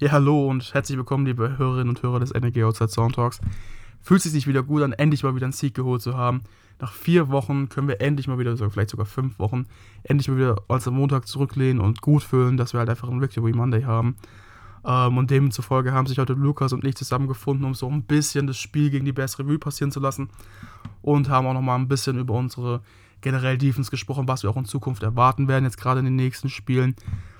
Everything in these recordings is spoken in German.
Ja, hallo und herzlich willkommen, liebe Hörerinnen und Hörer des NRG Outside Sound Talks. Fühlt sich wieder gut an, endlich mal wieder einen Sieg geholt zu haben. Nach vier Wochen können wir endlich mal wieder, vielleicht sogar fünf Wochen, endlich mal wieder uns am Montag zurücklehnen und gut fühlen, dass wir halt einfach einen Victory Monday haben. Ähm, und demzufolge haben sich heute Lukas und ich zusammengefunden, um so ein bisschen das Spiel gegen die Bears Revue passieren zu lassen. Und haben auch nochmal ein bisschen über unsere generell Defense gesprochen, was wir auch in Zukunft erwarten werden, jetzt gerade in den nächsten Spielen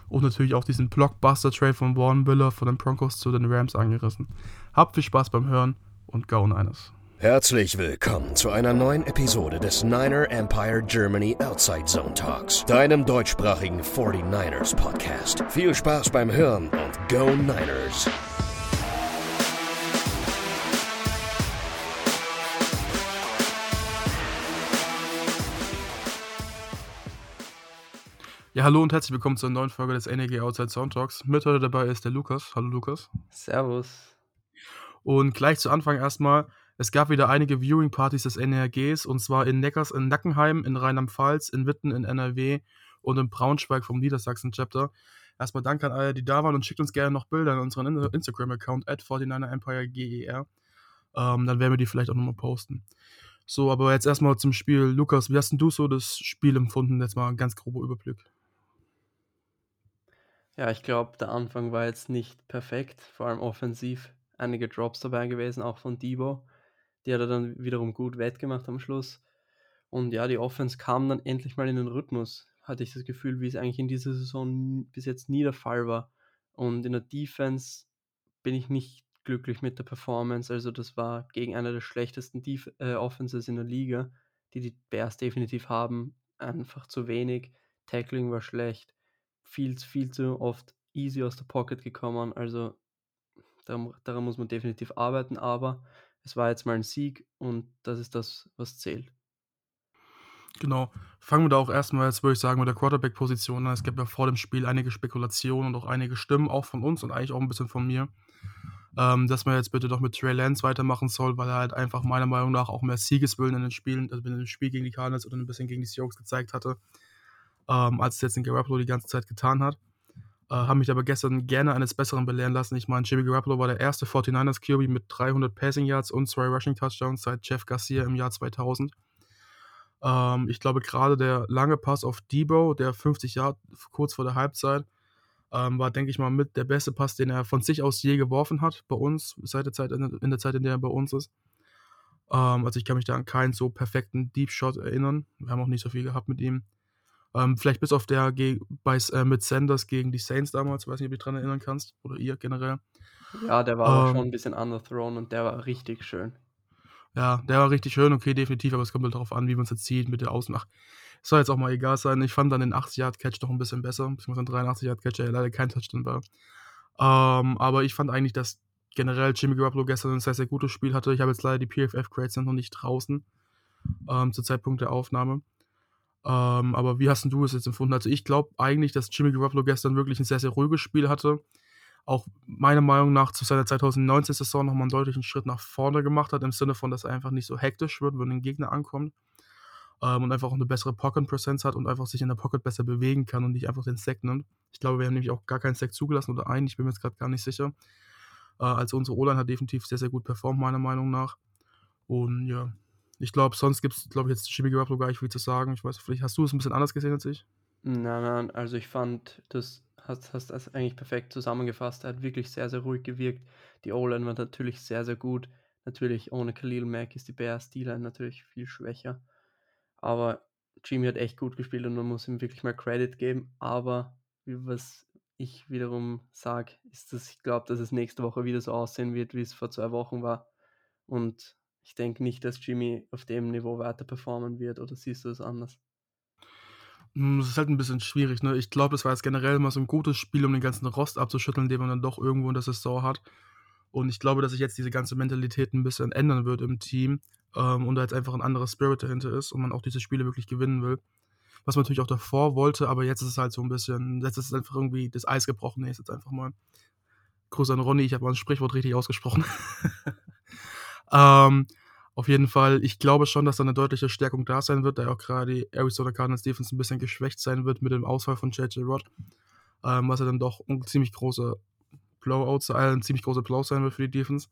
und natürlich auch diesen Blockbuster-Trade von Warren Miller von den Broncos zu den Rams angerissen. Habt viel Spaß beim Hören und Go Niners. Herzlich willkommen zu einer neuen Episode des Niner Empire Germany Outside Zone Talks, deinem deutschsprachigen 49ers Podcast. Viel Spaß beim Hören und Go Niners! Ja, hallo und herzlich willkommen zur neuen Folge des NEG Outside Sound Talks. Mit heute dabei ist der Lukas. Hallo Lukas. Servus. Und gleich zu Anfang erstmal, es gab wieder einige Viewing-Partys des NRGs und zwar in Neckars in Nackenheim, in Rheinland-Pfalz, in Witten in NRW und in Braunschweig vom Niedersachsen-Chapter. Erstmal danke an alle, die da waren und schickt uns gerne noch Bilder an unseren Instagram-Account at 49erEmpireGER. Ähm, dann werden wir die vielleicht auch nochmal posten. So, aber jetzt erstmal zum Spiel. Lukas, wie hast denn du so das Spiel empfunden? Jetzt mal ein ganz grober Überblick. Ja, ich glaube, der Anfang war jetzt nicht perfekt, vor allem offensiv. Einige Drops dabei gewesen, auch von Debo. Die hat er dann wiederum gut wettgemacht am Schluss. Und ja, die Offense kam dann endlich mal in den Rhythmus, hatte ich das Gefühl, wie es eigentlich in dieser Saison bis jetzt nie der Fall war. Und in der Defense bin ich nicht glücklich mit der Performance. Also das war gegen eine der schlechtesten Def äh, Offenses in der Liga, die die Bears definitiv haben. Einfach zu wenig. Tackling war schlecht viel, viel zu oft easy aus der Pocket gekommen. Also daran, daran muss man definitiv arbeiten, aber es war jetzt mal ein Sieg und das ist das, was zählt. Genau. Fangen wir da auch erstmal, jetzt würde ich sagen, mit der Quarterback-Position an. Es gab ja vor dem Spiel einige Spekulationen und auch einige Stimmen, auch von uns und eigentlich auch ein bisschen von mir, ähm, dass man jetzt bitte doch mit Trey Lance weitermachen soll, weil er halt einfach meiner Meinung nach auch mehr Siegeswillen in den Spielen, also in dem Spiel gegen die Cardinals oder ein bisschen gegen die Seahawks gezeigt hatte ähm, als es jetzt in Garoppolo die ganze Zeit getan hat. Äh, haben mich aber gestern gerne eines Besseren belehren lassen. Ich meine, Jimmy Garoppolo war der erste 49ers QB mit 300 Passing Yards und zwei Rushing Touchdowns seit Jeff Garcia im Jahr 2000. Ähm, ich glaube, gerade der lange Pass auf Debo, der 50 Yards kurz vor der Halbzeit, ähm, war, denke ich mal, mit der beste Pass, den er von sich aus je geworfen hat bei uns, seit der Zeit, in der Zeit, in der er bei uns ist. Ähm, also ich kann mich da an keinen so perfekten Deep Shot erinnern. Wir haben auch nicht so viel gehabt mit ihm. Ähm, vielleicht bis auf der bei, äh, mit Sanders gegen die Saints damals, weiß nicht, ob du dich dran erinnern kannst. Oder ihr generell. Ja, der war ähm, schon ein bisschen underthrown und der war richtig schön. Ja, der war richtig schön, okay, definitiv, aber es kommt halt darauf an, wie man es jetzt sieht mit der Außen. Ach, soll jetzt auch mal egal sein. Ich fand dann den 80-Yard-Catch doch ein bisschen besser, beziehungsweise den 83-Yard-Catch, der leider kein Touchdown war. Ähm, aber ich fand eigentlich, dass generell Jimmy Garoppolo gestern ein sehr, sehr gutes Spiel hatte. Ich habe jetzt leider die PFF-Grades noch nicht draußen ähm, zur Zeitpunkt der Aufnahme. Ähm, aber wie hast du es jetzt empfunden? Also ich glaube eigentlich, dass Jimmy Garoppolo gestern wirklich ein sehr, sehr ruhiges Spiel hatte. Auch meiner Meinung nach zu seiner 2019-Saison nochmal einen deutlichen Schritt nach vorne gemacht hat, im Sinne von, dass er einfach nicht so hektisch wird, wenn ein Gegner ankommt. Ähm, und einfach auch eine bessere Pocket-Präsenz hat und einfach sich in der Pocket besser bewegen kann und nicht einfach den Sack nimmt. Ich glaube, wir haben nämlich auch gar keinen Sack zugelassen oder einen, ich bin mir jetzt gerade gar nicht sicher. Äh, also unsere O-Line hat definitiv sehr, sehr gut performt, meiner Meinung nach. Und ja, ich glaube, sonst gibt es, glaube ich, jetzt Jimmy Garoppolo gar nicht viel zu sagen. Ich weiß, vielleicht hast du es ein bisschen anders gesehen als ich. Nein, nein, also ich fand, das hast, hast das eigentlich perfekt zusammengefasst. Er hat wirklich sehr, sehr ruhig gewirkt. Die O-Line war natürlich sehr, sehr gut. Natürlich ohne Khalil Mack ist die Bears D-Line natürlich viel schwächer. Aber Jimmy hat echt gut gespielt und man muss ihm wirklich mal Credit geben. Aber was ich wiederum sage, ist, dass ich glaube, dass es nächste Woche wieder so aussehen wird, wie es vor zwei Wochen war. Und ich denke nicht, dass Jimmy auf dem Niveau weiter performen wird oder siehst du es anders? Hm, das ist halt ein bisschen schwierig. Ne? Ich glaube, es war jetzt generell mal so ein gutes Spiel, um den ganzen Rost abzuschütteln, den man dann doch irgendwo in der Saison hat. Und ich glaube, dass sich jetzt diese ganze Mentalität ein bisschen ändern wird im Team ähm, und da jetzt einfach ein anderer Spirit dahinter ist und man auch diese Spiele wirklich gewinnen will. Was man natürlich auch davor wollte, aber jetzt ist es halt so ein bisschen, jetzt ist es einfach irgendwie das Eis gebrochen. Nee, ist jetzt einfach mal. Gruß an Ronny, ich habe mal ein Sprichwort richtig ausgesprochen. Ähm, auf jeden Fall, ich glaube schon, dass da eine deutliche Stärkung da sein wird, da ja auch gerade die Arizona Cardinals Defense ein bisschen geschwächt sein wird mit dem Ausfall von JJ Watt, ähm, was ja dann doch ein ziemlich großer Blowout, äh, ein ziemlich großer Blow sein wird für die Defense.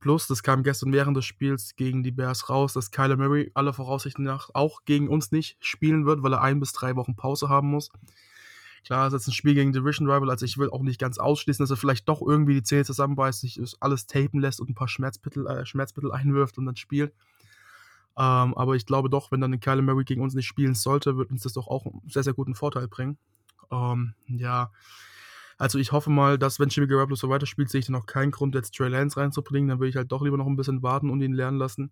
Plus, das kam gestern während des Spiels gegen die Bears raus, dass Kyler Murray aller Voraussichten nach auch gegen uns nicht spielen wird, weil er ein bis drei Wochen Pause haben muss. Klar, ist jetzt ein Spiel gegen Division Rival, also ich will auch nicht ganz ausschließen, dass er vielleicht doch irgendwie die Zähne zusammenbeißt, sich alles tapen lässt und ein paar Schmerzmittel, äh, Schmerzmittel einwirft und dann spielt. Ähm, aber ich glaube doch, wenn dann Kyler Murray gegen uns nicht spielen sollte, wird uns das doch auch einen sehr, sehr guten Vorteil bringen. Ähm, ja, also ich hoffe mal, dass wenn Jimmy Garoppolo so weiterspielt, sehe ich dann auch keinen Grund, jetzt Trey Lance reinzubringen. Dann würde ich halt doch lieber noch ein bisschen warten und ihn lernen lassen.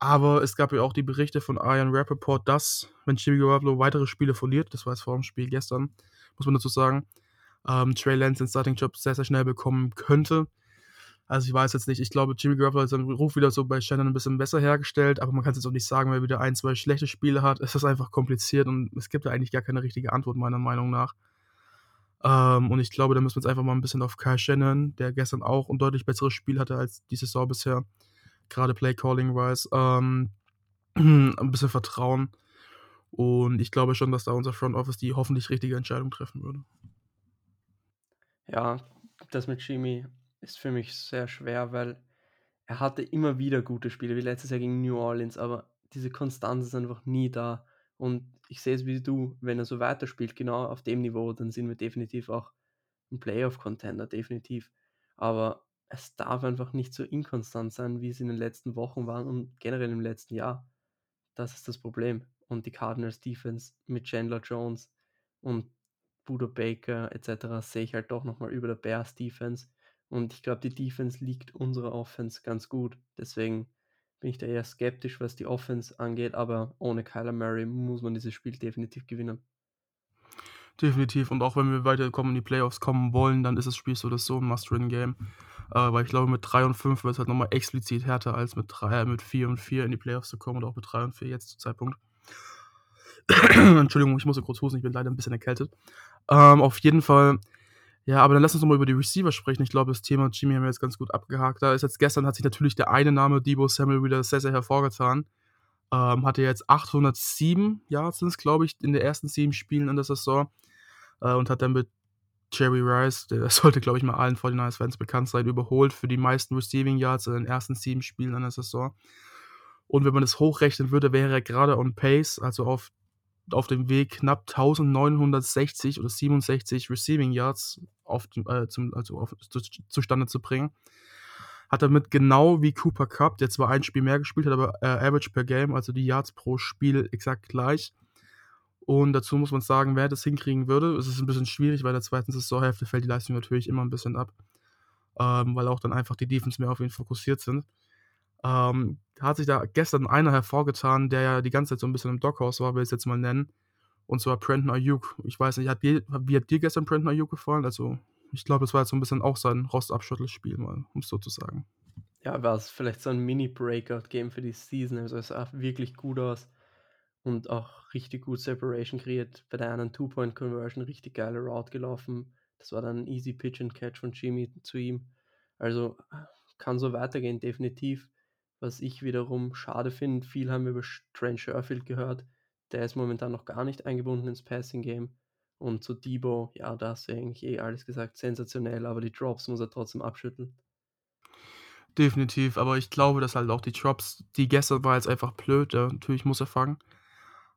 Aber es gab ja auch die Berichte von Ian Rappaport, dass, wenn Jimmy Garoppolo weitere Spiele verliert, das war jetzt vor dem Spiel gestern, muss man dazu sagen, ähm, Trey Lance den Starting-Job sehr, sehr schnell bekommen könnte. Also ich weiß jetzt nicht, ich glaube, Jimmy Garoppolo hat seinen Ruf wieder so bei Shannon ein bisschen besser hergestellt, aber man kann es jetzt auch nicht sagen, weil er wieder ein, zwei schlechte Spiele hat. Es ist einfach kompliziert und es gibt da eigentlich gar keine richtige Antwort, meiner Meinung nach. Ähm, und ich glaube, da müssen wir jetzt einfach mal ein bisschen auf Kyle Shannon, der gestern auch ein deutlich besseres Spiel hatte als die Saison bisher, gerade Play-Calling-wise, ähm, ein bisschen vertrauen. Und ich glaube schon, dass da unser Front Office die hoffentlich richtige Entscheidung treffen würde. Ja, das mit Jimmy ist für mich sehr schwer, weil er hatte immer wieder gute Spiele, wie letztes Jahr gegen New Orleans, aber diese Konstanz ist einfach nie da. Und ich sehe es wie du, wenn er so weiterspielt, genau auf dem Niveau, dann sind wir definitiv auch ein Playoff-Contender, definitiv. Aber es darf einfach nicht so inkonstant sein, wie es in den letzten Wochen waren und generell im letzten Jahr. Das ist das Problem. Und die Cardinals Defense mit Chandler Jones und Budo Baker etc. sehe ich halt doch nochmal über der Bears Defense. Und ich glaube, die Defense liegt unserer Offense ganz gut. Deswegen bin ich da eher skeptisch, was die Offense angeht, aber ohne Kyler Murray muss man dieses Spiel definitiv gewinnen. Definitiv. Und auch wenn wir weiterkommen in die Playoffs kommen wollen, dann ist das Spiel so das so ein Must-Win-Game. Äh, weil ich glaube, mit 3 und 5 wird es halt nochmal explizit härter, als mit, 3, äh, mit 4 und 4 in die Playoffs zu kommen oder auch mit 3 und 4 jetzt zum Zeitpunkt. Entschuldigung, ich muss kurz husten, ich bin leider ein bisschen erkältet. Ähm, auf jeden Fall ja, aber dann lass uns noch mal über die Receiver sprechen. Ich glaube, das Thema Jimmy haben wir jetzt ganz gut abgehakt. Da ist jetzt gestern hat sich natürlich der eine Name Debo Samuel wieder sehr, sehr hervorgetan. Ähm, hatte jetzt 807 Yards, glaube ich, in den ersten sieben Spielen in der Saison. Äh, und hat dann mit Jerry Rice, der sollte, glaube ich, mal allen 49ers-Fans bekannt sein, überholt für die meisten Receiving Yards in den ersten sieben Spielen in der Saison. Und wenn man das hochrechnen würde, wäre er gerade on pace, also auf auf dem Weg knapp 1960 oder 67 Receiving Yards auf, äh, zum, also auf, zu, zustande zu bringen. Hat damit genau wie Cooper Cup, der zwar ein Spiel mehr gespielt hat, aber äh, Average per Game, also die Yards pro Spiel exakt gleich. Und dazu muss man sagen, wer das hinkriegen würde, es ist ein bisschen schwierig, weil der zweiten Saisonhälfte fällt die Leistung natürlich immer ein bisschen ab, ähm, weil auch dann einfach die Defense mehr auf ihn fokussiert sind. Ähm, hat sich da gestern einer hervorgetan, der ja die ganze Zeit so ein bisschen im Doghouse war, will ich es jetzt mal nennen. Und zwar Brandon Ayuk. Ich weiß nicht, hat dir, wie hat dir gestern Brandon Ayuk gefallen? Also, ich glaube, es war jetzt so ein bisschen auch sein Rostabschüttelspiel, mal, um es so zu sagen. Ja, war es vielleicht so ein Mini-Breakout-Game für die Season. Also, es sah wirklich gut aus und auch richtig gut Separation kreiert. Bei der einen Two-Point-Conversion richtig geile Route gelaufen. Das war dann ein easy Pitch and Catch von Jimmy zu ihm. Also kann so weitergehen, definitiv. Was ich wiederum schade finde, viel haben wir über Trent Sherfield gehört. Der ist momentan noch gar nicht eingebunden ins Passing Game. Und zu Debo, ja, da hast du eigentlich eh alles gesagt, sensationell, aber die Drops muss er trotzdem abschütteln. Definitiv, aber ich glaube, dass halt auch die Drops, die gestern war jetzt einfach blöd, ja, natürlich muss er fangen.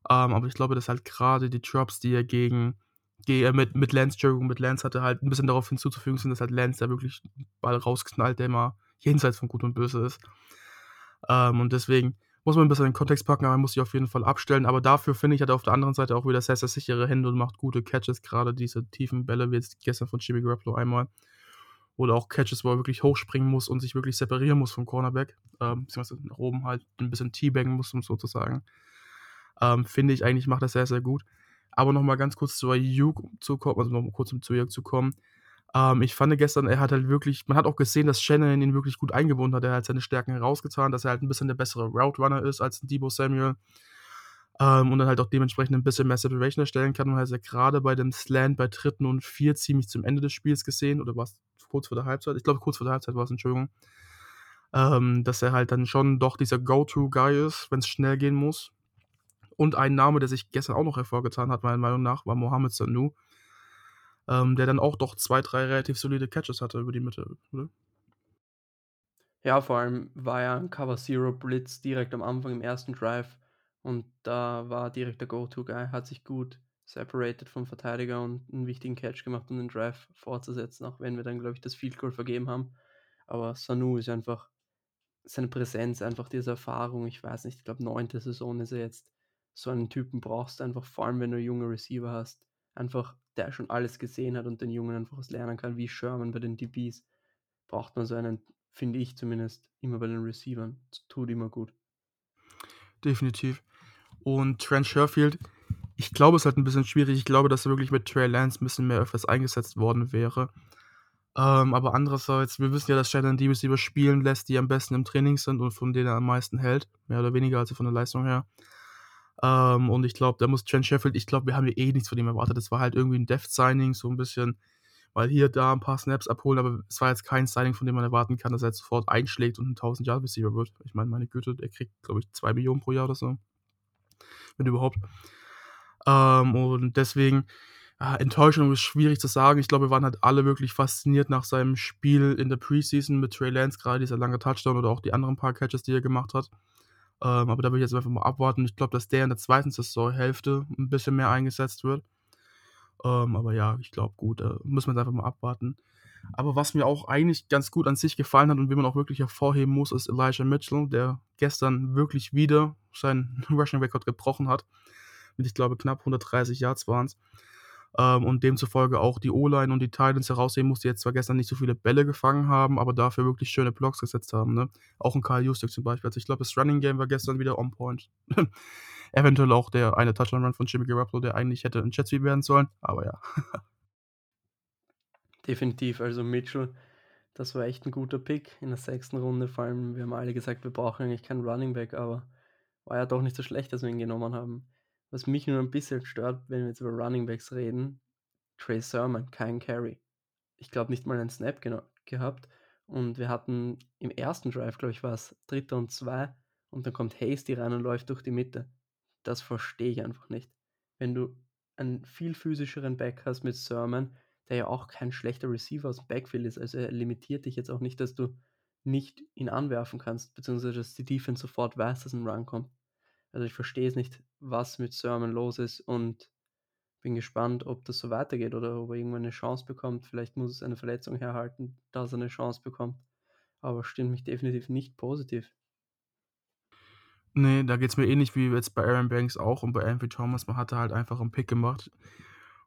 Ähm, aber ich glaube, dass halt gerade die Drops, die er gegen, äh, mit, mit Lance, Entschuldigung, mit Lance hatte, halt ein bisschen darauf hinzuzufügen sind, dass halt Lance da wirklich Ball rausknallt, der immer jenseits von Gut und Böse ist. Ähm, und deswegen muss man ein bisschen in den Kontext packen, aber man muss sich auf jeden Fall abstellen. Aber dafür finde ich, hat er auf der anderen Seite auch wieder sehr, sehr sichere Hände und macht gute Catches, gerade diese tiefen Bälle, wie jetzt gestern von Jimmy Garoppolo einmal. Oder auch Catches, wo er wirklich hochspringen muss und sich wirklich separieren muss vom Cornerback. Ähm, beziehungsweise nach oben halt ein bisschen teabaggen muss, um sozusagen. Ähm, finde ich eigentlich, macht er sehr, sehr gut. Aber nochmal ganz kurz zu Ayuk zu kommen, also nochmal kurz um zu Ayuk zu kommen. Ähm, ich fand gestern, er hat halt wirklich, man hat auch gesehen, dass Shannon ihn wirklich gut eingebunden hat. Er hat seine Stärken herausgetan, dass er halt ein bisschen der bessere Route Runner ist als Debo Samuel. Ähm, und dann halt auch dementsprechend ein bisschen mehr Separation erstellen kann. Und halt er gerade bei dem Slant bei dritten und vier ziemlich zum Ende des Spiels gesehen, oder war es kurz vor der Halbzeit? Ich glaube, kurz vor der Halbzeit war es, Entschuldigung. Ähm, dass er halt dann schon doch dieser Go-To-Guy ist, wenn es schnell gehen muss. Und ein Name, der sich gestern auch noch hervorgetan hat, meiner Meinung nach, war Mohamed Sanu ähm, der dann auch doch 2, 3 relativ solide Catches hatte über die Mitte, oder? Ja, vor allem war ja 'n Cover Zero Blitz direkt am Anfang im ersten Drive und da war direkt der Go-to-Guy, hat sich gut separated vom Verteidiger und 'n wichtigen Catch gemacht, um den Drive fortzusetzen, auch wenn wir dann, glaube ich, das Field Goal vergeben haben. Aber Sanu ist einfach seine Präsenz, einfach diese Erfahrung, ich weiß nicht, ich glaube, 9. Saison ist er jetzt. So einen Typen brauchst du einfach, vor allem wenn du junge Receiver hast. Einfach, der schon alles gesehen hat und den Jungen einfach was lernen kann, wie Sherman bei den DBs. Braucht man so einen, finde ich zumindest, immer bei den Receivern. Das tut immer gut. Definitiv. Und Trent Sherfield, ich glaube, es ist halt 'n bisschen schwierig. Ich glaube, dass er wirklich mit Trey Lance 'n bisschen mehr öfters eingesetzt worden wäre. Ähm, aber andererseits, wir wissen ja, dass Shannon die Receiver spielen lässt, die am besten im Training sind und von denen er am meisten hält, mehr oder weniger, also von der Leistung her. Ähm, und ich glaube, da muss Trent Sherfield ich glaube, wir haben ja eh nichts von ihm erwartet. Das war halt irgendwie 'n Depth-Signing, so 'n bisschen mal hier, da 'n paar Snaps abholen, aber es war jetzt kein Signing, von dem man erwarten kann, dass er jetzt sofort einschlägt und 'n 1000 Yard Receiver wird. Ich meine, meine Güte, der kriegt, glaube ich, 2 pro Jahr oder so. Wenn überhaupt. Ähm, und deswegen, Enttäuschung ist schwierig zu sagen. Ich glaube, wir waren halt alle wirklich fasziniert nach seinem Spiel in der Preseason mit Trey Lance, grade dieser lange Touchdown oder auch die anderen paar Catches, die er gemacht hat. Ähm, aber da will ich jetzt einfach mal abwarten. Ich glaube, dass der in der zweiten Saisonhälfte 'n bisschen mehr eingesetzt wird. Ähm, aber ja, ich glaube, gut, da müssen wir jetzt einfach mal abwarten. Aber was mir auch eigentlich ganz gut an sich gefallen hat und wen man auch wirklich hervorheben muss, ist Elijah Mitchell, der gestern wirklich wieder seinen Rushing-Rekord gebrochen hat. Mit, ich glaube, knapp 130 Yards waren's. Ähm, und demzufolge auch die O-Line und die Titans herausheben muss, die jetzt zwar gestern nicht so viele Bälle gefangen haben, aber dafür wirklich schöne Blocks gesetzt haben, ne? Auch 'n Kyle Juszczyk zum Beispiel. Also, ich glaube, das Running Game war gestern wieder on point. Eventuell auch der eine Touchdown-Run von Jimmy Garoppolo, der eigentlich hätte 'n Jet Sweep werden sollen, aber ja. Definitiv, also Mitchell, das war echt 'n guter Pick in der 6. Runde. Vor allem, wir haben alle gesagt, wir brauchen eigentlich keinen Running Back, aber war ja doch nicht so schlecht, dass wir ihn genommen haben. Was mich nur 'n bisschen stört, wenn wir jetzt über Running Backs reden, Trey Sermon, kein Carry. Ich glaube nicht mal einen Snap gehabt und wir hatten im ersten Drive, glaube ich, war's 3. und 2 und dann kommt Hasty rein und läuft durch die Mitte. Das verstehe ich einfach nicht. Wenn du einen viel physischeren Back hast mit Sermon, der ja auch kein schlechter Receiver aus'm Backfield ist, also er limitiert dich jetzt auch nicht, dass du nicht ihn anwerfen kannst, beziehungsweise dass die Defense sofort weiß, dass 'n Run kommt. Also, ich verstehe es nicht, was mit Sermon los ist und bin gespannt, ob das so weitergeht oder ob er irgendwann 'ne Chance bekommt. Vielleicht muss es eine Verletzung herhalten, dass er 'ne Chance bekommt, aber stimmt mich definitiv nicht positiv. Ne, da geht's mir ähnlich wie jetzt bei Aaron Banks auch und bei Ambry Thomas. Man hatte halt einfach 'n Pick gemacht.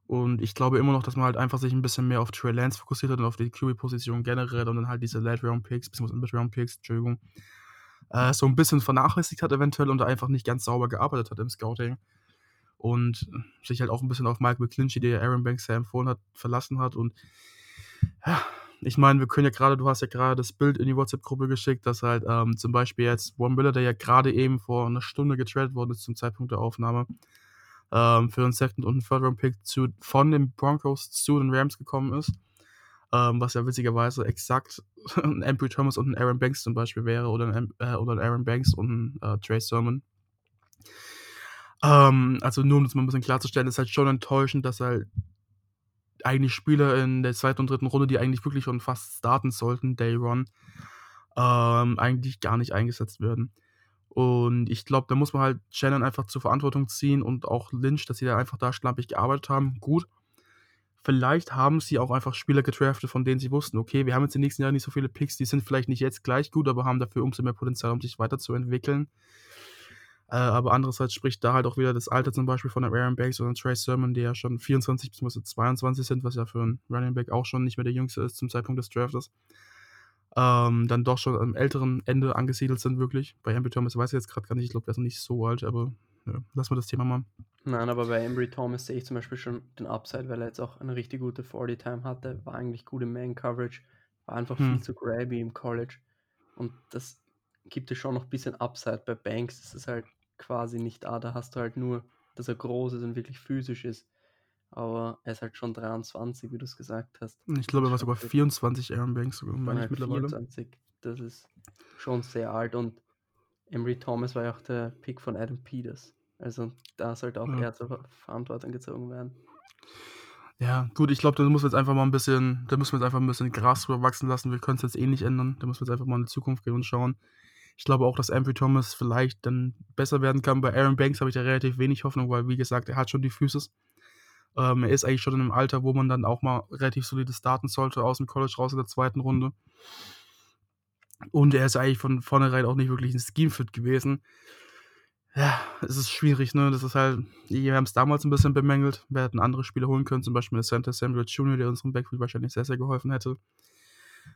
Und ich glaube immer noch, dass man halt einfach sich 'n bisschen mehr auf Trey Lance fokussiert hat und auf die QB-Position generell und dann halt diese Late-Round-Picks beziehungsweise Mid-Round-Picks, Entschuldigung, äh, so 'n bisschen vernachlässigt hat eventuell und einfach nicht ganz sauber gearbeitet hat im Scouting. Und sich halt auch 'n bisschen auf Mike McGlinchey, der Aaron Banks ja empfohlen hat, verlassen hat und ja, ich meine, wir können ja grade du hast ja grade das Bild in die WhatsApp-Gruppe geschickt, dass halt, ähm, zum Beispiel jetzt Von Miller, der ja grade eben vor 'ner Stunde getradet worden ist zum Zeitpunkt der Aufnahme, ähm, für 'n Second und 'n Third-Round-Pick von den Broncos zu den Rams gekommen ist, ähm, was ja witzigerweise exakt 'n Ambry Thomas und 'n Aaron Banks zum Beispiel wäre oder 'n Am äh, oder 'n Aaron Banks und 'n, äh, Trey Sermon. Ähm, also nur um das mal 'n bisschen klarzustellen, ist halt schon enttäuschend, dass halt eigentlich Spieler in der 2. und 3. Runde, die eigentlich wirklich schon fast starten sollten, Day One, ähm, eigentlich gar nicht eingesetzt werden. Und ich glaube, da muss man halt Shannon einfach zur Verantwortung ziehen und auch Lynch, dass sie da einfach da schlampig gearbeitet haben. Gut, vielleicht haben sie auch einfach Spieler gedraftet, von denen sie wussten: „Okay, wir haben jetzt in den nächsten Jahren nicht so viele Picks, die sind vielleicht nicht jetzt gleich gut, aber haben dafür umso mehr Potenzial, um sich weiterzuentwickeln.“ Äh, aber andererseits spricht da halt auch wieder das Alter zum Beispiel von 'nem Aaron Banks oder 'nem Trey Sermon, die ja schon 24 beziehungsweise 22 sind, was ja für 'n Running Back auch schon nicht mehr der Jüngste ist zum Zeitpunkt des Draftes. Ähm, dann doch schon am älteren Ende angesiedelt sind wirklich. Bei Ambry Thomas weiß ich jetzt grad gar nicht, ich glaube, der ist noch nicht so alt, aber ja, lassen wir das Thema mal. Nein, aber bei Ambry Thomas sehe ich zum Beispiel schon den Upside, weil er jetzt auch eine richtig gute 40 Time hatte, war eigentlich gut im Man-Coverage, war einfach Mhm. viel zu grabby im College und das gibt dir schon noch bisschen Upside. Bei Banks ist es halt quasi nicht da, da hast du halt nur, dass er groß ist und wirklich physisch ist, aber er ist halt schon 23, wie du's gesagt hast. Ich glaube, er war sogar fit. 24, Aaron Banks sogar, meine ich halt mittlerweile. 24. Das ist schon sehr alt und Ambry Thomas war ja auch der Pick von Adam Peters. Also, da sollte auch Ja. er zur Ver Verantwortung gezogen werden. Ja, gut, ich glaube, da muss man jetzt einfach mal 'n bisschen da müssen wir jetzt einfach 'n bisschen Gras drüber wachsen lassen. Wir können's jetzt eh nicht ändern. Da müssen wir jetzt einfach mal in die Zukunft gehen und schauen. Ich glaube auch, dass Ambry Thomas vielleicht dann besser werden kann. Bei Aaron Banks habe ich da relativ wenig Hoffnung, weil, wie gesagt, er hat schon die Physis. Ähm, er ist eigentlich schon in 'nem Alter, wo man dann auch mal relativ solide starten sollte aus'm College raus in der zweiten Runde. Und er ist eigentlich von vornherein auch nicht wirklich 'n Scheme-Fit gewesen. Ja, es ist schwierig, ne? Das ist halt wir haben's damals 'n bisschen bemängelt. Wir hätten andere Spieler holen können, zum Beispiel Asante Samuel Junior, der unserem Backfield wahrscheinlich sehr, sehr geholfen hätte.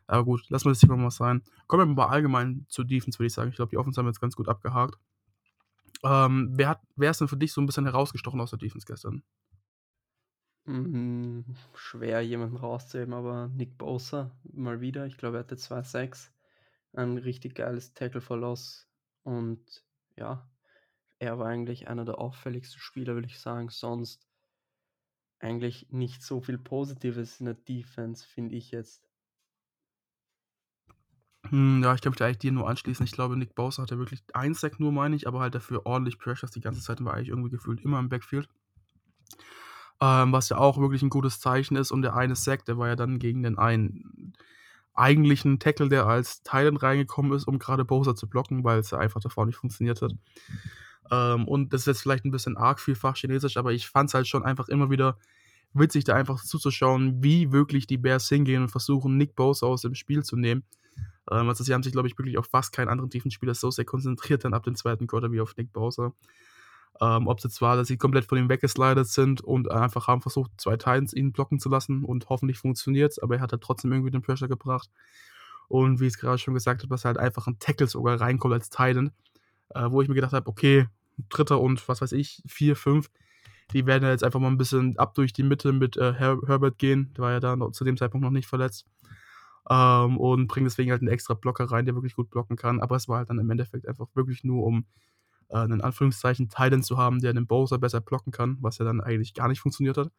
Aber gut, lassen wir das Thema mal sein. Kommen wir mal allgemein zur Defense, würde ich sagen. Ich glaube, die Offense haben wir jetzt ganz gut abgehakt. Ähm, wer hat wer ist denn für dich so 'n bisschen herausgestochen aus der Defense gestern? Hm, schwer, jemanden rauszuheben, aber Nick Bosa mal wieder. Ich glaube, er hatte 2 Sacks, ein richtig geiles Tackle for Loss und ja, er war eigentlich einer der auffälligsten Spieler, würde ich sagen. Sonst eigentlich nicht so viel Positives in der Defense, finde ich jetzt. Hm, ja, ich kann mich da eigentlich dir nur anschließen. Ich glaube, Nick Bosa hatte wirklich 1 Sack nur, meine ich, aber halt dafür ordentlich Pressures die ganze Zeit war eigentlich irgendwie gefühlt immer im Backfield. Ähm, was ja auch wirklich 'n gutes Zeichen ist und der eine Sack, der war ja dann gegen den einen eigentlichen Tackle, der als End reingekommen ist, um grade Bosa zu blocken, weil's ja einfach davor nicht funktioniert hat. Ähm, und das ist jetzt vielleicht 'n bisschen arg vielfach Chinesisch, aber ich fand's halt schon einfach immer wieder witzig, da einfach zuzuschauen, wie wirklich die Bears hingehen und versuchen, Nick Bosa aus dem Spiel zu nehmen. Ähm, also, sie haben sich, glaube ich, wirklich auf fast keinen anderen Defense-Spieler so sehr konzentriert dann ab dem 2. Quarter wie auf Nick Bosa. Ähm, ob's jetzt war, dass sie komplett von ihm weggeslidet sind und einfach haben versucht, 2 Tight Ends ihn blocken zu lassen und hoffentlich funktioniert's, aber er hat halt trotzdem irgendwie den Pressure gebracht. Und wie ich's grade schon gesagt habe, dass halt einfach 'n Tackle sogar reinkommt als Tight End, äh, wo ich mir gedacht habe: „Okay, 3. und was weiß ich, 4, 5, die werden ja jetzt einfach mal 'n bisschen ab durch die Mitte mit, äh, Her Herbert gehen.“ Der war ja da noch zu dem Zeitpunkt noch nicht verletzt. Ähm, und bringen deswegen halt 'n extra Blocker rein, der wirklich gut blocken kann. Aber es war halt dann im Endeffekt einfach wirklich nur, um, äh, 'nen Anführungszeichen Tight End zu haben, der den Bosa besser blocken kann, was ja dann eigentlich gar nicht funktioniert hat.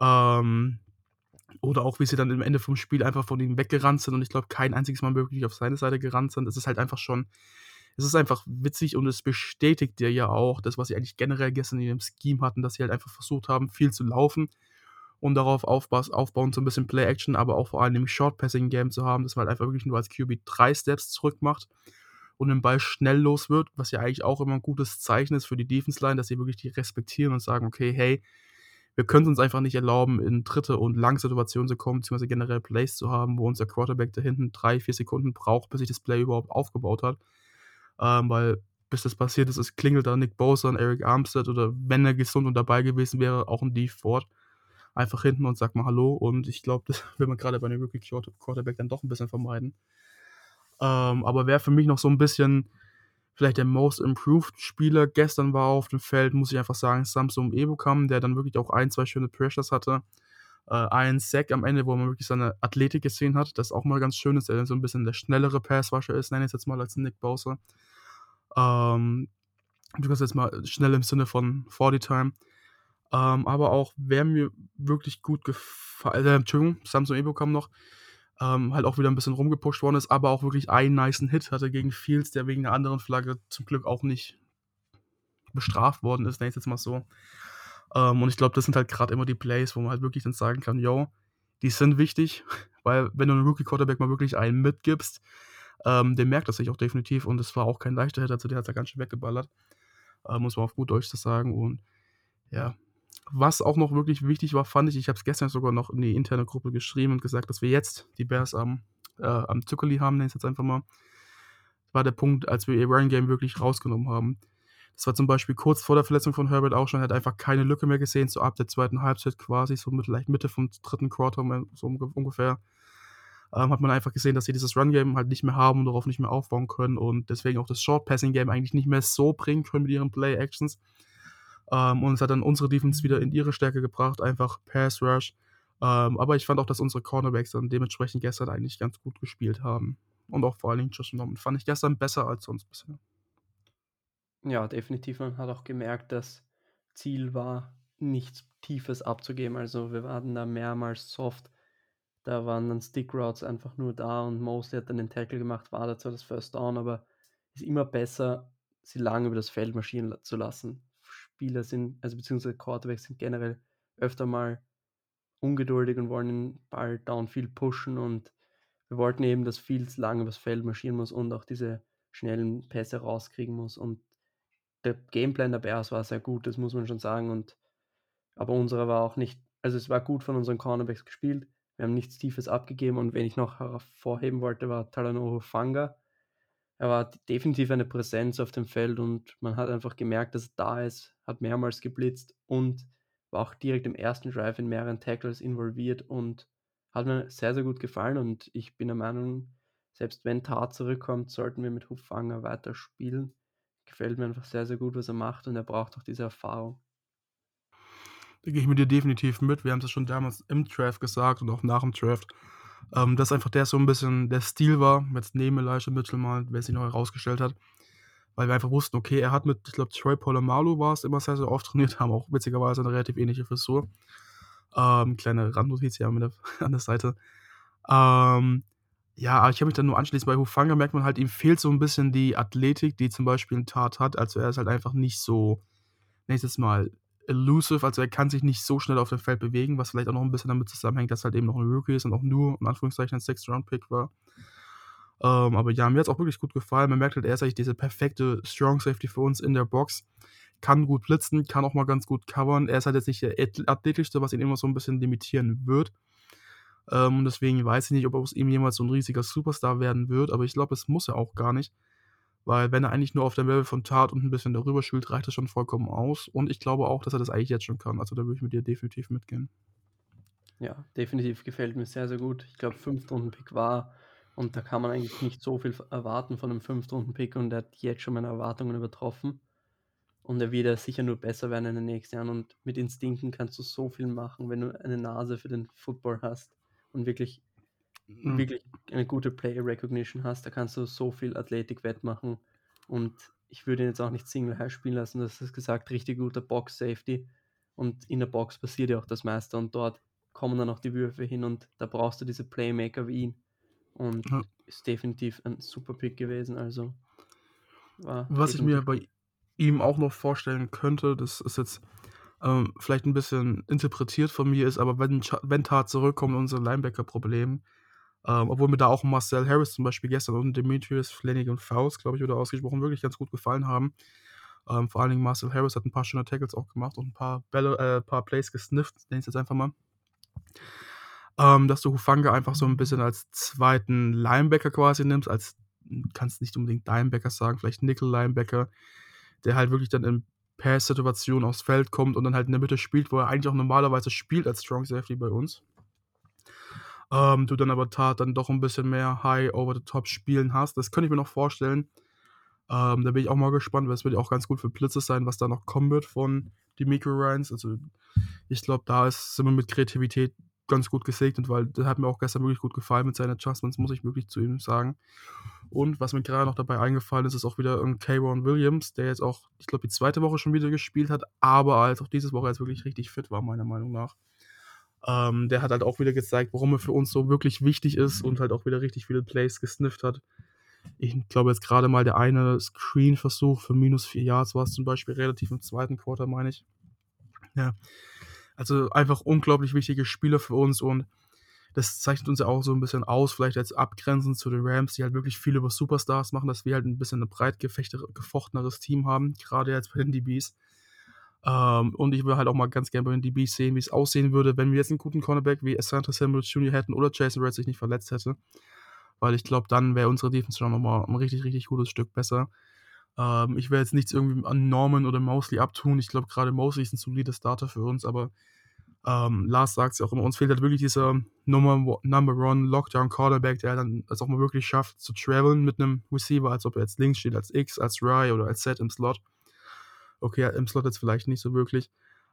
Ähm, oder auch, wie sie dann am Ende vom Spiel einfach von ihm weggerannt sind und ich glaube, kein einziges Mal wirklich auf seine Seite gerannt sind. Es ist halt einfach schon es ist einfach witzig und es bestätigt dir ja auch das, was sie eigentlich generell gestern in ihrem Scheme hatten, dass sie halt einfach versucht haben, viel zu laufen und darauf aufbaus aufbauen, so 'n bisschen Play Action, aber auch vor allem im Short Passing Game zu haben, dass man halt einfach wirklich nur als QB 3 Steps zurück macht und den Ball schnell los wird, was ja eigentlich auch immer 'n gutes Zeichen ist für die Defense Line, dass sie wirklich die respektieren und sagen: „Okay, hey, wir können's uns einfach nicht erlauben, in 3. und lang Situationen zu kommen, beziehungsweise generell Plays zu haben, wo unser Quarterback da hinten 3, 4 Sekunden braucht, bis sich das Play überhaupt aufgebaut hat.“ Ähm, weil bis das passiert ist, es klingelt da Nick Bosa und Arik Armstead oder wenn er gesund und dabei gewesen wäre, auch 'n Dee Ford einfach hinten und sagt mal „Hallo“ und ich glaube, das will man grade bei 'nem Rookie Quarter Quarterback dann doch 'n bisschen vermeiden. Ähm, aber wer für mich noch so 'n bisschen vielleicht der Most Improved Spieler gestern war auf dem Feld, muss ich einfach sagen, Samson Ebukam, der dann wirklich auch 1, 2 schöne Pressures hatte. Äh, ein Sack am Ende, wo man wirklich seine Athletik gesehen hat, das auch mal ganz schön ist, der so 'n bisschen der schnellere Pass Rusher ist, nenne ich's jetzt mal als Nick Bosa. Ähm, du kannst jetzt mal schnell im Sinne von 40 Time. Ähm, aber auch, wer mir wirklich gut gefa äh, Entschuldigung, Samson Ebukam noch, ähm, halt auch wieder 'n bisschen rumgepusht worden ist, aber auch wirklich einen nicen Hit hatte gegen Fields, der wegen 'ner anderen Flagge zum Glück auch nicht bestraft worden ist, nenne ich's jetzt mal so. Ähm, und ich glaube, das sind halt grad immer die Plays, wo man halt wirklich dann sagen kann: „Jo, die sind wichtig“, weil wenn du 'nem Rookie Quarterback mal wirklich einen mitgibst, ähm, der merkt das sich auch definitiv und es war auch kein leichter Hit, also, der hat's ja ganz schön weggeballert, ähm, muss man auf gut Deutsch so sagen und ja. Was auch noch wirklich wichtig war, fand ich ich habe es gestern sogar noch in die interne Gruppe geschrieben und gesagt, dass wir jetzt die Bears am äh, am Zückerli haben, nenne ich's jetzt einfach mal. War der Punkt, als wir ihr Running Game wirklich rausgenommen haben. Das war zum Beispiel kurz vor der Verletzung von Herbert auch schon, er hat einfach keine Lücke mehr gesehen, so ab der 2. Halbzeit quasi, so mit vielleicht Mitte vom 3. Quarter, so unge ungefähr, ähm, hat man einfach gesehen, dass sie dieses Run Game halt nicht mehr haben und darauf nicht mehr aufbauen können und deswegen auch das Short Passing Game eigentlich nicht mehr so bringen können mit ihren Play Actions. Ähm, und es hat dann unsere Defense wieder in ihre Stärke gebracht, einfach Pass Rush. Ähm, aber ich fand auch, dass unsere Cornerbacks dann dementsprechend gestern eigentlich ganz gut gespielt haben. Und auch vor allen Dingen Josh Norman fand ich gestern besser als sonst bisher. Ja, definitiv. Man hat auch gemerkt, das Ziel war, nichts Tiefes abzugeben. Also, wir waren da mehrmals soft. Da waren dann Stick Routes einfach nur da und Mosley hat dann den Tackle gemacht, war da zwar das First Down, aber ist immer besser, sie lang über das Feld marschieren zu lassen. Spieler sind also, beziehungsweise Quarterbacks sind generell öfter mal ungeduldig und wollen den Ball downfield pushen und wir wollten eben, dass Fields lang übers Feld marschieren muss und auch diese schnellen Pässe rauskriegen muss und der Gameplan der Bears war sehr gut, das muss man schon sagen und aber unserer war auch nicht also, es war gut von unseren Cornerbacks gespielt. Wir haben nichts Tiefes abgegeben und wen ich noch hervorheben wollte, war Talanoa Fanga. Er war definitiv eine Präsenz auf dem Feld und man hat einfach gemerkt, dass er da ist, hat mehrmals geblitzt und war auch direkt im ersten Drive in mehreren Tackles involviert und hat mir sehr, sehr gut gefallen und ich bin der Meinung, selbst wenn Tat zurückkommt, sollten wir mit Huffanger weiter spielen. Gefällt mir einfach sehr, sehr gut, was er macht und er braucht auch diese Erfahrung. Da gehe ich mit dir definitiv mit. Wir haben es schon damals im Draft gesagt und auch nach dem Draft, ähm, dass einfach der so ein bisschen der Stil war, jetzt neben Elijah Mitchell mal, wer sich noch herausgestellt hat. Weil wir einfach wussten, okay, er hat mit, ich glaube, Troy Polamalu war es immer sehr, sehr oft trainiert, haben auch witzigerweise eine relativ ähnliche Frisur. Ähm, kleine Randnotiz hier an der, an der Seite. Ähm, ja, aber ich habe mich dann nur anschließend bei Hufanga merkt man halt, ihm fehlt so ein bisschen die Athletik, die zum Beispiel ein Tat hat. Also er ist halt einfach nicht so, nächstes Mal, elusive, also er kann sich nicht so schnell auf dem Feld bewegen, was vielleicht auch noch ein bisschen damit zusammenhängt, dass halt eben noch ein Rookie ist und auch nur, in Anführungszeichen, ein Sixth-Round-Pick war. Ähm, aber ja, mir hat es auch wirklich gut gefallen. Man merkt halt, er ist eigentlich diese perfekte Strong Safety für uns in der Box. Kann gut blitzen, kann auch mal ganz gut covern. Er ist halt jetzt nicht der athletischste, was ihn immer so ein bisschen limitieren wird. Ähm, und deswegen weiß ich nicht, ob aus ihm jemals so ein riesiger Superstar werden wird, aber ich glaube, es muss er auch gar nicht. Weil wenn er eigentlich nur auf dem Level von Tat und ein bisschen darüber spielt, reicht das schon vollkommen aus. Und ich glaube auch, dass er das eigentlich jetzt schon kann. Also da würde ich mit dir definitiv mitgehen. Ja, definitiv gefällt mir sehr, sehr gut. Ich glaube, Fünftrunden-Pick war und da kann man eigentlich nicht so viel erwarten von einem Fünftrunden-Pick und er hat jetzt schon meine Erwartungen übertroffen. Und er wird ja sicher nur besser werden in den nächsten Jahren. Und mit Instinkten kannst du so viel machen, wenn du eine Nase für den Football hast und wirklich, mhm. wirklich eine gute Player Recognition hast. Da kannst du so viel Athletik wettmachen. Und ich würde ihn jetzt auch nicht Single High spielen lassen. Das ist gesagt, richtig guter Box Safety. Und in der Box passiert ja auch das meiste. Und dort kommen dann auch die Würfe hin. Und da brauchst du diese Playmaker wie ihn. Und ja. ist definitiv ein super Pick gewesen. Also Was ich mir bei ihm auch noch vorstellen könnte, das ist jetzt ähm, vielleicht ein bisschen interpretiert von mir, ist aber wenn, wenn Tat zurückkommt, unser Linebacker-Problem, ähm, obwohl mir da auch Marcel Harris zum Beispiel gestern und Demetrius Flanagan Faust, glaube ich, oder ausgesprochen, wirklich ganz gut gefallen haben. Ähm, vor allen Dingen Marcel Harris hat ein paar schöne Tackles auch gemacht und ein paar, Bälle, äh, paar Plays gesnifft, nenne ich es jetzt einfach mal ähm, dass du Hufanga einfach so ein bisschen als zweiten Linebacker quasi nimmst, als kannst nicht unbedingt Linebacker sagen, vielleicht Nickel-Linebacker, der halt wirklich dann in Pass-Situationen aufs Feld kommt und dann halt in der Mitte spielt, wo er eigentlich auch normalerweise spielt als Strong Safety bei uns. Ähm, du dann aber tat dann doch ein bisschen mehr High over the top spielen hast. Das könnte ich mir noch vorstellen. Ähm, da bin ich auch mal gespannt, weil es wird ja auch ganz gut für Blitzes sein, was da noch kommen wird von die Micro Ryans. Also ich glaube, da ist, sind wir mit Kreativität ganz gut gesegnet, weil das hat mir auch gestern wirklich gut gefallen mit seinen Adjustments, muss ich wirklich zu ihm sagen. Und was mir gerade noch dabei eingefallen ist, ist auch wieder ein K-Ron Williams, der jetzt auch, ich glaube, die zweite Woche schon wieder gespielt hat, aber als auch diese Woche jetzt wirklich richtig fit war, meiner Meinung nach. Ähm, der hat halt auch wieder gezeigt, warum er für uns so wirklich wichtig ist und halt auch wieder richtig viele Plays gesnifft hat. Ich glaube jetzt gerade mal der eine Screen-Versuch für minus 4 Yards war es zum Beispiel relativ im zweiten Quarter, meine ich. Ja, also einfach unglaublich wichtige Spieler für uns und das zeichnet uns ja auch so ein bisschen aus, vielleicht als abgrenzend zu den Rams, die halt wirklich viel über Superstars machen, dass wir halt ein bisschen ein breit gefochteneres Team haben, gerade jetzt bei den DBs. Ähm, und ich würde halt auch mal ganz gerne bei den DBs sehen, wie es aussehen würde, wenn wir jetzt einen guten Cornerback wie Asante Samuel Jr. hätten oder Jason Red sich nicht verletzt hätte. Weil ich glaube, dann wäre unsere Defense schon nochmal ein richtig, richtig gutes Stück besser. Ähm, ich werde jetzt nichts irgendwie an Norman oder Mosley abtun. Ich glaube, gerade Mosley ist ein solider Starter für uns, aber ähm, Lars sagt es ja auch immer, uns fehlt halt wirklich dieser Number, Number One Lockdown Quarterback, der dann es auch mal wirklich schafft zu traveln mit einem Receiver, als ob er jetzt links steht, als X, als Y oder als Z im Slot. Okay, im Slot jetzt vielleicht nicht so wirklich.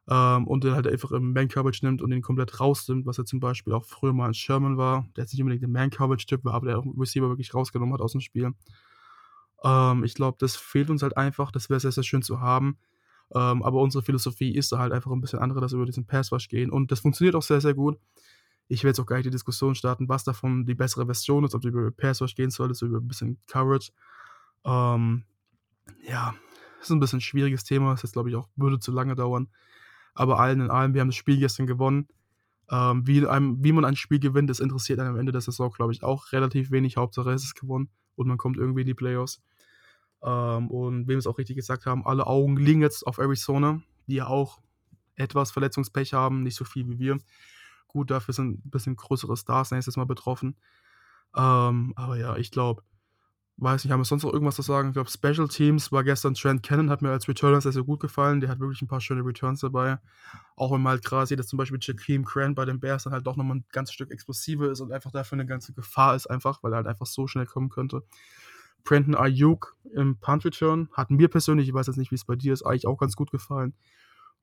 Ähm, und den halt einfach im Man-Coverage nimmt und den komplett rausnimmt, was er zum Beispiel auch früher mal in Sherman war, der jetzt nicht unbedingt ein Man-Coverage-Typ war, aber der auch Receiver wirklich rausgenommen hat aus dem Spiel. Ähm, ich glaube, das fehlt uns halt einfach, das wäre sehr, sehr schön zu haben. Ähm, aber unsere Philosophie ist da halt einfach ein bisschen andere, dass wir über diesen Passwash gehen. Und das funktioniert auch sehr, sehr gut. Ich will jetzt auch gar nicht die Diskussion starten, was davon die bessere Version ist, ob du über Passwash gehen solltest, über ein bisschen Coverage. Ähm, ja, ist ein bisschen ein schwieriges Thema. Das ist, glaube ich, auch würde zu lange dauern. Aber allen in allem, wir haben das Spiel gestern gewonnen. Ähm, wie, einem, wie man ein Spiel gewinnt, das interessiert einen am Ende der Saison, glaube ich, auch relativ wenig. Hauptsache es ist gewonnen und man kommt irgendwie in die Playoffs. Ähm, und wem es auch richtig gesagt haben, alle Augen liegen jetzt auf Arizona, die ja auch etwas Verletzungspech haben, nicht so viel wie wir. Gut, dafür sind ein bisschen größere Stars nächstes Mal betroffen. Ähm, aber ja, ich glaube, weiß nicht, haben wir sonst noch irgendwas zu sagen? Ich glaube, Special Teams war gestern Trent Cannon, hat mir als Returner sehr, sehr gut gefallen. Der hat wirklich ein paar schöne Returns dabei. Auch wenn man halt gerade sieht, dass zum Beispiel Jakeem Grant bei den Bears dann halt doch nochmal ein ganzes Stück explosiver ist und einfach dafür eine ganze Gefahr ist, einfach, weil er halt einfach so schnell kommen könnte. Brandon Ayuk im Punt Return hat mir persönlich, ich weiß jetzt nicht, wie es bei dir ist, eigentlich auch ganz gut gefallen.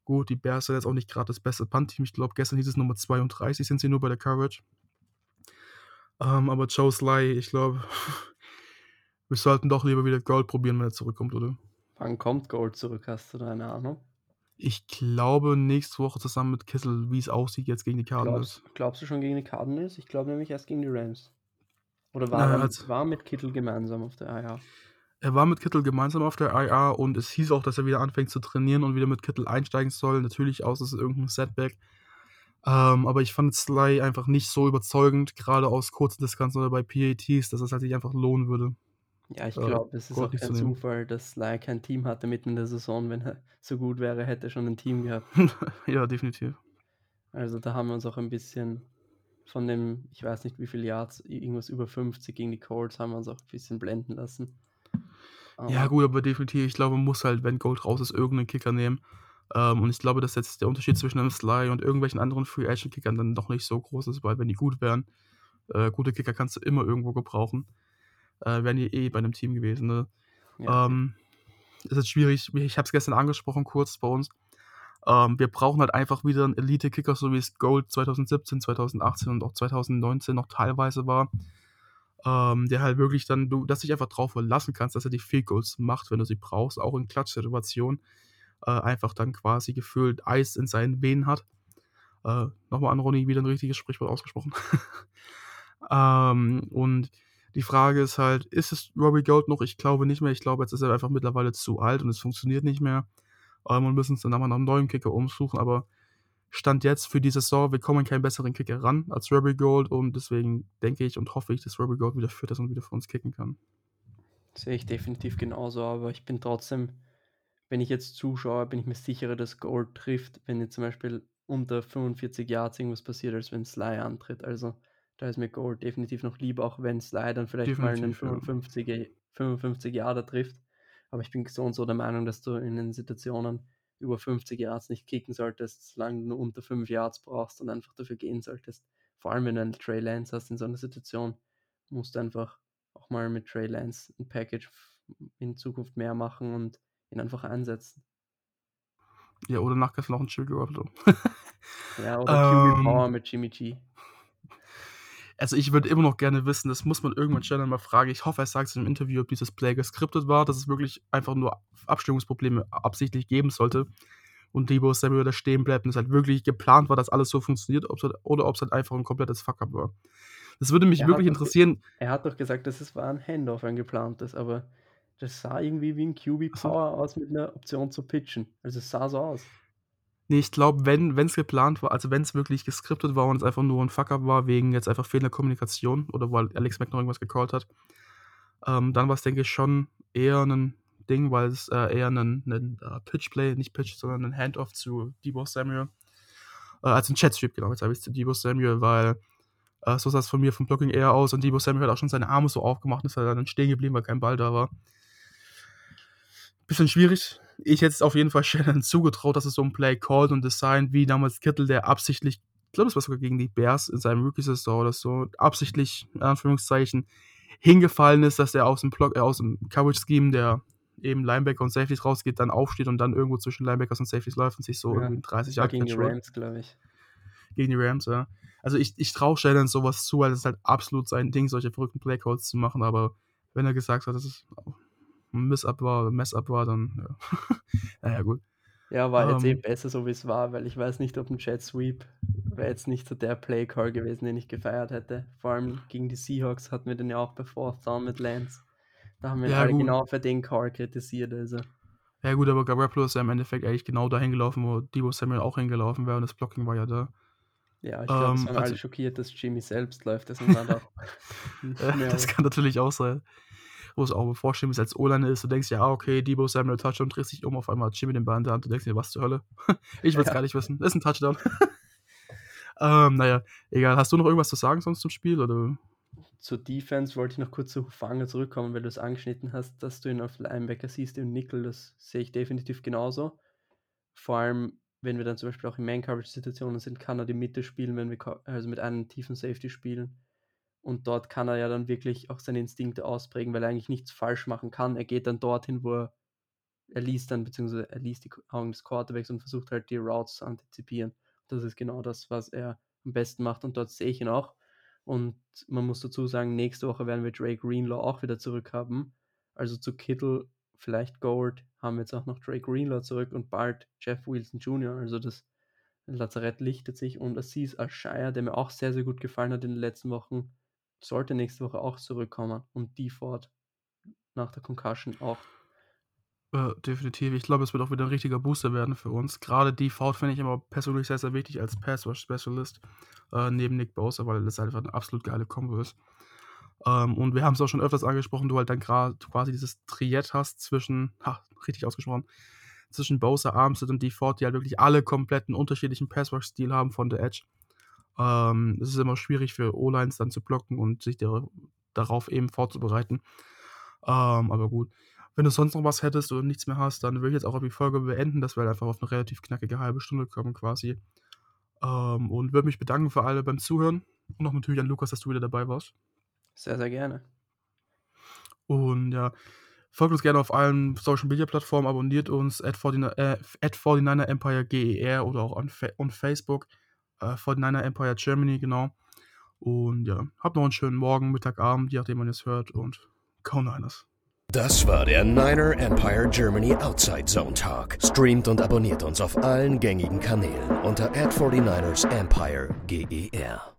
Gut, die Bears sind jetzt auch nicht gerade das beste Punt-Team. Ich glaube, gestern hieß es Nummer 32, sind sie nur bei der Coverage. Ähm, aber Joe Sly, ich glaube, wir sollten doch lieber wieder Gold probieren, wenn er zurückkommt, oder? Wann kommt Gold zurück? Hast du da eine Ahnung? Ich glaube nächste Woche zusammen mit Kissel, wie es aussieht jetzt gegen die Cardinals. Glaubst, glaubst du schon gegen die Cardinals? Ich glaube nämlich erst gegen die Rams. Oder war, Naja, er, als- war mit Kittel gemeinsam auf der IR? Er war mit Kittel gemeinsam auf der IR und es hieß auch, dass er wieder anfängt zu trainieren und wieder mit Kittel einsteigen soll. Natürlich aus, es ist irgendein Setback. Ähm, aber ich fand Sly einfach nicht so überzeugend, gerade aus kurzen Distanzen oder bei PATs, dass es halt sich einfach lohnen würde. Ja, ich Äh, glaube, es ist auch kein. Zufall, dass Sly kein Team hatte mitten in der Saison. Wenn er so gut wäre, hätte er schon ein Team gehabt. ja, definitiv. Also da haben wir uns auch ein bisschen von dem, ich weiß nicht wie viel Yards, irgendwas über 50 gegen die Colts, haben wir uns auch ein bisschen blenden lassen. Ja, Aber gut, aber definitiv, ich glaube, man muss halt, wenn Gold raus ist, irgendeinen Kicker nehmen. Ähm, und ich glaube, dass jetzt der Unterschied zwischen einem Sly und irgendwelchen anderen Free Agent Kickern dann doch nicht so groß ist, weil wenn die gut wären, äh, gute Kicker kannst du immer irgendwo gebrauchen. Äh, wären die eh bei einem Team gewesen, ne? ja, Ähm, ist jetzt schwierig. Ich habe es gestern angesprochen, kurz bei uns. Ähm, wir brauchen halt einfach wieder einen Elite-Kicker, so wie es Gold 2017, 2018 und auch 2019 noch teilweise war. Ähm, der halt wirklich dann, du, dass dich einfach drauf verlassen kannst, dass er die Field Goals macht, wenn du sie brauchst, auch in Klatsch-Situationen. Äh, einfach dann quasi gefühlt Eis in seinen Venen hat. Äh, Nochmal an Ronny wieder ein richtiges Sprichwort ausgesprochen. ähm, und die Frage ist halt, ist es Robbie Gold noch? Ich glaube nicht mehr. Ich glaube, jetzt ist er einfach mittlerweile zu alt und es funktioniert nicht mehr. Ähm, und müssen uns dann nochmal nach einem neuen Kicker umsuchen. Aber Stand jetzt für die Saison, wir kommen keinen besseren Kicker ran als Robbie Gold und deswegen denke ich und hoffe ich, dass Robbie Gold wieder fit ist und wieder für uns kicken kann. sehe ich definitiv genauso, aber ich bin trotzdem, wenn ich jetzt zuschaue, bin ich mir sicherer, dass Gold trifft, wenn jetzt zum Beispiel unter 45 Yards irgendwas passiert, als wenn Sly antritt. Also da ist mir Gold definitiv noch lieber, auch wenn Sly dann vielleicht mal einen Definitiv, ja. 55, 55 Yarder trifft. Aber ich bin so und so der Meinung, dass du in den Situationen über 50 Yards nicht kicken solltest, solange du nur unter 5 Yards brauchst und einfach dafür gehen solltest. Vor allem, wenn du einen Trey Lance hast in so einer Situation, musst du einfach auch mal mit Trey Lance ein Package in Zukunft mehr machen und ihn einfach einsetzen. Ja, oder nachgestern noch ein Chill Garoppolo. Ja, oder QB Ähm, Power mit Jimmy G. Also ich würde immer noch gerne wissen, das muss man irgendwann stellen mal fragen. Ich hoffe, er sagt es im Interview, ob dieses Play geskriptet war, dass es wirklich einfach nur Abstimmungsprobleme absichtlich geben sollte. Und Debo Samuel da stehen bleibt und es halt wirklich geplant war, dass alles so funktioniert, ob's halt, oder ob es halt einfach ein komplettes Fuck-up war. Das würde mich Er wirklich interessieren. Er hat doch gesagt, dass es war ein Handoff, ein geplantes, aber das sah irgendwie wie ein QB Ach so. Power aus mit einer Option zu pitchen. Also es sah so aus. Nee, ich glaube, wenn es geplant war, also wenn es wirklich geskriptet war und es einfach nur ein Fuck-up war, wegen jetzt einfach fehlender Kommunikation oder weil Alex Mack noch irgendwas gecallt hat, ähm, dann war es, denke ich, schon eher ein Ding, weil es äh, eher ein, ein äh, Pitch-Play, nicht Pitch, sondern ein Handoff zu Debo Samuel. Äh, also ein Chat-Sweep, genau, jetzt habe ich es zu Debo Samuel, weil äh, so sah es von mir vom Blocking eher aus und Debo Samuel hat auch schon seine Arme so aufgemacht und ist dann stehen geblieben, weil kein Ball da war. Bisschen schwierig. Ich hätte es auf jeden Fall Shannon zugetraut, dass es so ein Play called und design wie damals Kittel, der absichtlich, ich glaube, es war sogar gegen die Bears in seinem Rookie-Saison oder so, absichtlich, in Anführungszeichen, hingefallen ist, dass er aus dem Block, äh, aus dem Coverage-Scheme, der eben Linebacker und Safeties rausgeht, dann aufsteht und dann irgendwo zwischen Linebackers und Safeties läuft und sich so Ja, irgendwie in 30 Das war Yard gegen die Rams, glaube ich. gegen die Rams, ja. Also ich, ich traue Shannon sowas zu, weil es halt absolut sein Ding, solche verrückten Playcalls zu machen, aber wenn er gesagt hat, dass es Miss-Up war, Mess-Up war, dann, ja. naja, gut. Ja, war jetzt eh Ähm, besser, so wie es war, weil ich weiß nicht, ob ein Jet Sweep wäre jetzt nicht so der Play Call gewesen, den ich gefeiert hätte. Vor allem gegen die Seahawks hatten wir den ja auch bei Fourth Down mit Lance. Da haben wir ja, alle gut. genau für den Call kritisiert. Also Ja, gut, aber Garoppolo ist ja im Endeffekt eigentlich genau dahin gelaufen, wo Debo Samuel auch hingelaufen wäre und das Blocking war ja da. Ja, ich glaube, es Ähm, waren also alle schockiert, dass Jimmy selbst läuft, deswegen waren da auch mehr das kann natürlich auch sein. Wo es auch bevor Jimmy als O-Liner ist, du denkst ja, ah, okay, Debo Samuel Touchdown, drehst dich um, auf einmal hat Jimmy den Ball in der Hand, du denkst dir, was zur Hölle? Ich will's Ja. gar nicht wissen. Ist 'n Touchdown. Ähm, na ja, egal. Hast du noch irgendwas zu sagen sonst zum Spiel, oder? Zur Defense wollte ich noch kurz zu Hufanga zurückkommen, weil du es angeschnitten hast, dass du ihn auf Linebacker siehst im Nickel. Das sehe ich definitiv genauso. Vor allem, wenn wir dann zum Beispiel auch in Man-Coverage-Situationen sind, kann er die Mitte spielen, wenn wir also mit einem tiefen Safety spielen. Und dort kann er ja dann wirklich auch seine Instinkte ausprägen, weil er eigentlich nichts falsch machen kann. Er geht dann dorthin, wo er, er liest dann, beziehungsweise er liest die Augen des Quarterbacks und versucht halt die Routes zu antizipieren. Das ist genau das, was er am besten macht und dort sehe ich ihn auch. Und man muss dazu sagen, nächste Woche werden wir Drake Greenlaw auch wieder zurück haben. Also zu Kittle, vielleicht Gold, haben wir jetzt auch noch Drake Greenlaw zurück und bald Jeff Wilson Jr. Also das Lazarett lichtet sich und Assis Ashire, der mir auch sehr, sehr gut gefallen hat in den letzten Wochen, sollte nächste Woche auch zurückkommen und fort nach der Concussion auch. Äh, definitiv. Ich glaube, es wird auch wieder ein richtiger Booster werden für uns. Gerade Default finde ich immer persönlich sehr, sehr wichtig als Pass-Rush-Specialist äh, neben Nick Bosa, weil das einfach eine absolut geile Kombo ist. Ähm, und wir haben es auch schon öfters angesprochen, du halt dann gerade quasi dieses Triett hast zwischen, ha, richtig ausgesprochen, zwischen Bosa, Armstead und Default, die halt wirklich alle kompletten unterschiedlichen Pass-Rush-Stil haben von der Edge. Ähm, es ist immer schwierig für O-Lines dann zu blocken und sich der, darauf eben vorzubereiten. Ähm, aber gut. Wenn du sonst noch was hättest oder nichts mehr hast, dann würde ich jetzt auch die Folge beenden, dass wir halt einfach auf eine relativ knackige halbe Stunde kommen quasi. Ähm, und würde mich bedanken für alle beim Zuhören. Und auch natürlich an Lukas, dass du wieder dabei warst. Sehr, sehr gerne. Und ja, folgt uns gerne auf allen Social Media Plattformen, abonniert uns at 49, äh, at 49er Empire GER oder auch on, on Facebook. Äh, 49er Empire Germany, genau. Und ja, habt noch einen schönen Morgen, Mittag, Abend, je nachdem man es hört. Und Go Niners. Das war der Niner Empire Germany Outside Zone Talk. Streamt und abonniert uns auf allen gängigen Kanälen unter ad 49ers Empire GER.